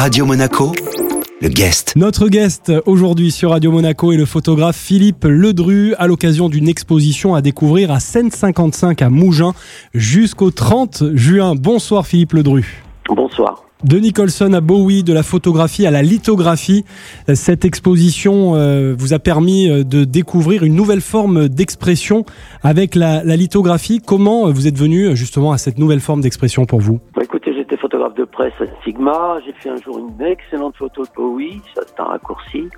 Radio Monaco, le guest. Notre guest aujourd'hui sur Radio Monaco est le photographe Philippe Ledru à l'occasion d'une exposition à découvrir à Seine 55 à Mougins jusqu'au 30 juin. Bonsoir Philippe Ledru. Bonsoir. De Nicholson à Bowie, de la photographie à la lithographie, cette exposition euh, vous a permis euh, de découvrir une nouvelle forme d'expression avec la, la, lithographie. Comment vous êtes venu justement à cette nouvelle forme d'expression pour vous? Bah, Écoutez, j'étais photographe de presse à Sigma, j'ai fait un jour une excellente photo de Bowie, ça c'est un raccourci,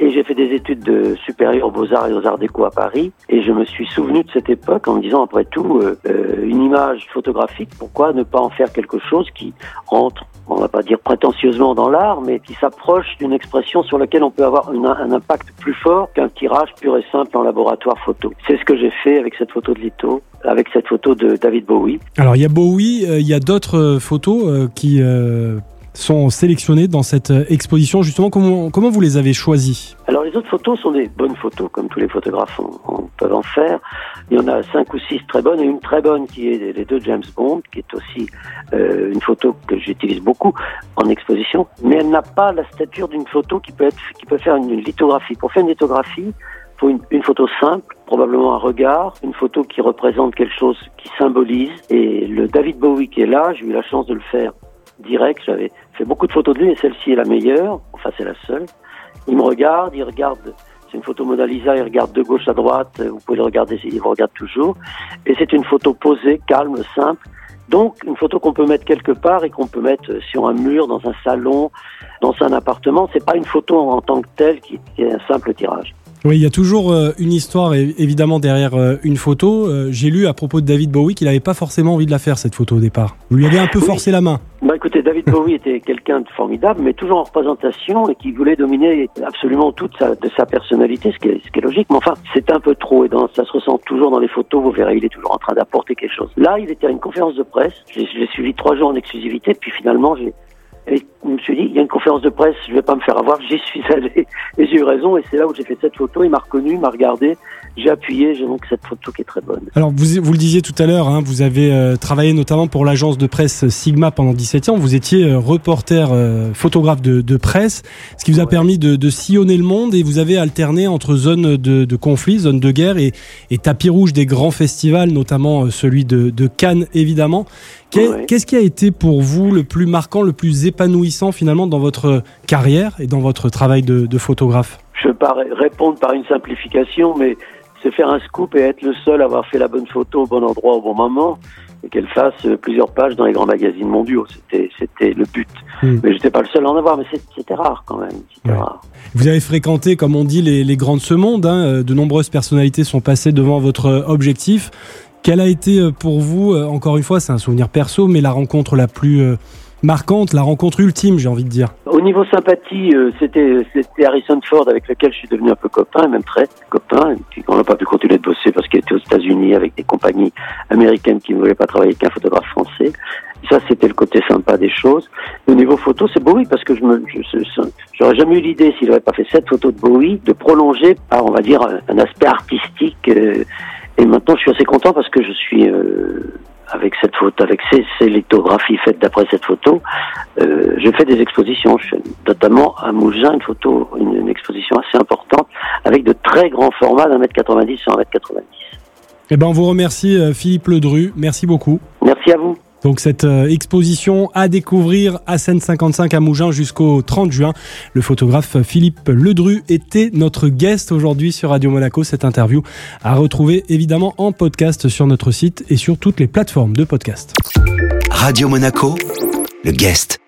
et j'ai fait des études de supérieures aux beaux-arts et aux arts déco à Paris. Et je me suis souvenu de cette époque en me disant, après tout, euh, une image photographique, pourquoi ne pas en faire quelque chose qui rentre, on va pas dire prétentieusement dans l'art, mais qui s'approche d'une expression sur laquelle on peut avoir un impact plus fort qu'un tirage pur et simple en laboratoire photo. C'est ce que j'ai fait avec cette photo de Lito, avec cette photo de David Bowie. Alors il y a Bowie, euh, il y a d'autres photos euh, qui sont sélectionnés dans cette exposition. Justement, comment, comment vous les avez choisis Alors les autres photos sont des bonnes photos, comme tous les photographes en, peuvent en faire. Il y en a cinq ou six très bonnes et une très bonne qui est les deux James Bond, qui est aussi euh, une photo que j'utilise beaucoup en exposition, mais elle n'a pas la stature d'une photo qui peut être, qui peut faire une, lithographie. Pour faire une lithographie, il faut une, une, photo simple, probablement un regard, une photo qui représente quelque chose qui symbolise. Et le David Bowie qui est là, j'ai eu la chance de le faire direct. J'avais fait beaucoup de photos de lui, et celle-ci est la meilleure. Enfin, c'est la seule. Il me regarde, il regarde. C'est une photo Mona Lisa, il regarde de gauche à droite. Vous pouvez le regarder, il vous regarde toujours. Et c'est une photo posée, calme, simple. Donc, une photo qu'on peut mettre quelque part et qu'on peut mettre sur un mur, dans un salon, dans un appartement. C'est pas une photo en tant que telle qui est un simple tirage. Oui, il y a toujours euh, une histoire évidemment derrière euh, une photo. Euh, j'ai lu à propos de David Bowie qu'il n'avait pas forcément envie de la faire cette photo au départ. Vous lui avez un peu forcé la main. Bah écoutez, David Bowie était quelqu'un de formidable, mais toujours en représentation et qui voulait dominer absolument toute sa, de sa personnalité, ce qui, est, ce qui est logique. Mais enfin, c'est un peu trop et dans, ça se ressent toujours dans les photos. Vous verrez, il est toujours en train d'apporter quelque chose. Là, il était à une conférence de presse. J'ai suivi trois jours en exclusivité, puis finalement, j'ai et je me suis dit, il y a une conférence de presse, je vais pas me faire avoir, j'y suis allé. Et j'ai eu raison, et c'est là où j'ai fait cette photo, il m'a reconnu, il m'a regardé, j'ai appuyé, j'ai donc cette photo qui est très bonne. Alors, vous, vous le disiez tout à l'heure, hein, vous avez euh, travaillé notamment pour l'agence de presse Sigma pendant 17 ans, vous étiez euh, reporter, euh, photographe de, de, presse, ce qui vous a ouais. permis de, de, sillonner le monde, et vous avez alterné entre zones de, de conflit, zones de guerre, et, et, tapis rouge des grands festivals, notamment celui de, de Cannes, évidemment. Qu'est-ce qui a été pour vous le plus marquant, le plus épanouissant finalement dans votre carrière et dans votre travail de, de photographe? Je vais pas répondre par une simplification, mais c'est faire un scoop et être le seul à avoir fait la bonne photo au bon endroit au bon moment et qu'elle fasse plusieurs pages dans les grands magazines mondiaux. C'était, c'était le but. Mmh. Mais j'étais pas le seul à en avoir, mais c'était rare quand même. Ouais. Rare. Vous avez fréquenté, comme on dit, les, les grands de ce monde. Hein. De nombreuses personnalités sont passées devant votre objectif. Quelle a été pour vous, encore une fois, c'est un souvenir perso, mais la rencontre la plus marquante, la rencontre ultime, j'ai envie de dire Au niveau sympathie, euh, c'était Harrison Ford avec lequel je suis devenu un peu copain, même très copain. Et puis on n'a pas pu continuer de bosser parce qu'il était aux États-Unis avec des compagnies américaines qui ne voulaient pas travailler avec un photographe français. Ça, c'était le côté sympa des choses. au niveau photo, c'est Bowie parce que je me, j'aurais jamais eu l'idée s'il n'avait pas fait cette photo de Bowie de prolonger par, on va dire, un, un aspect artistique. Euh, et maintenant, je suis assez content parce que je suis euh, avec cette photo, avec ces, ces lithographies faites d'après cette photo, euh, je fais des expositions. Je notamment à Mougins une photo, une, une, exposition assez importante avec de très grands formats d'un mètre 90 sur un mètre 90. Eh ben, on vous remercie Philippe Ledru. Merci beaucoup. Merci à vous. Donc cette euh, exposition à découvrir à Seine 55 à Mougins jusqu'au 30 juin. Le photographe Philippe Ledru était notre guest aujourd'hui sur Radio Monaco. Cette interview à retrouver évidemment en podcast sur notre site et sur toutes les plateformes de podcast. Radio Monaco, le guest.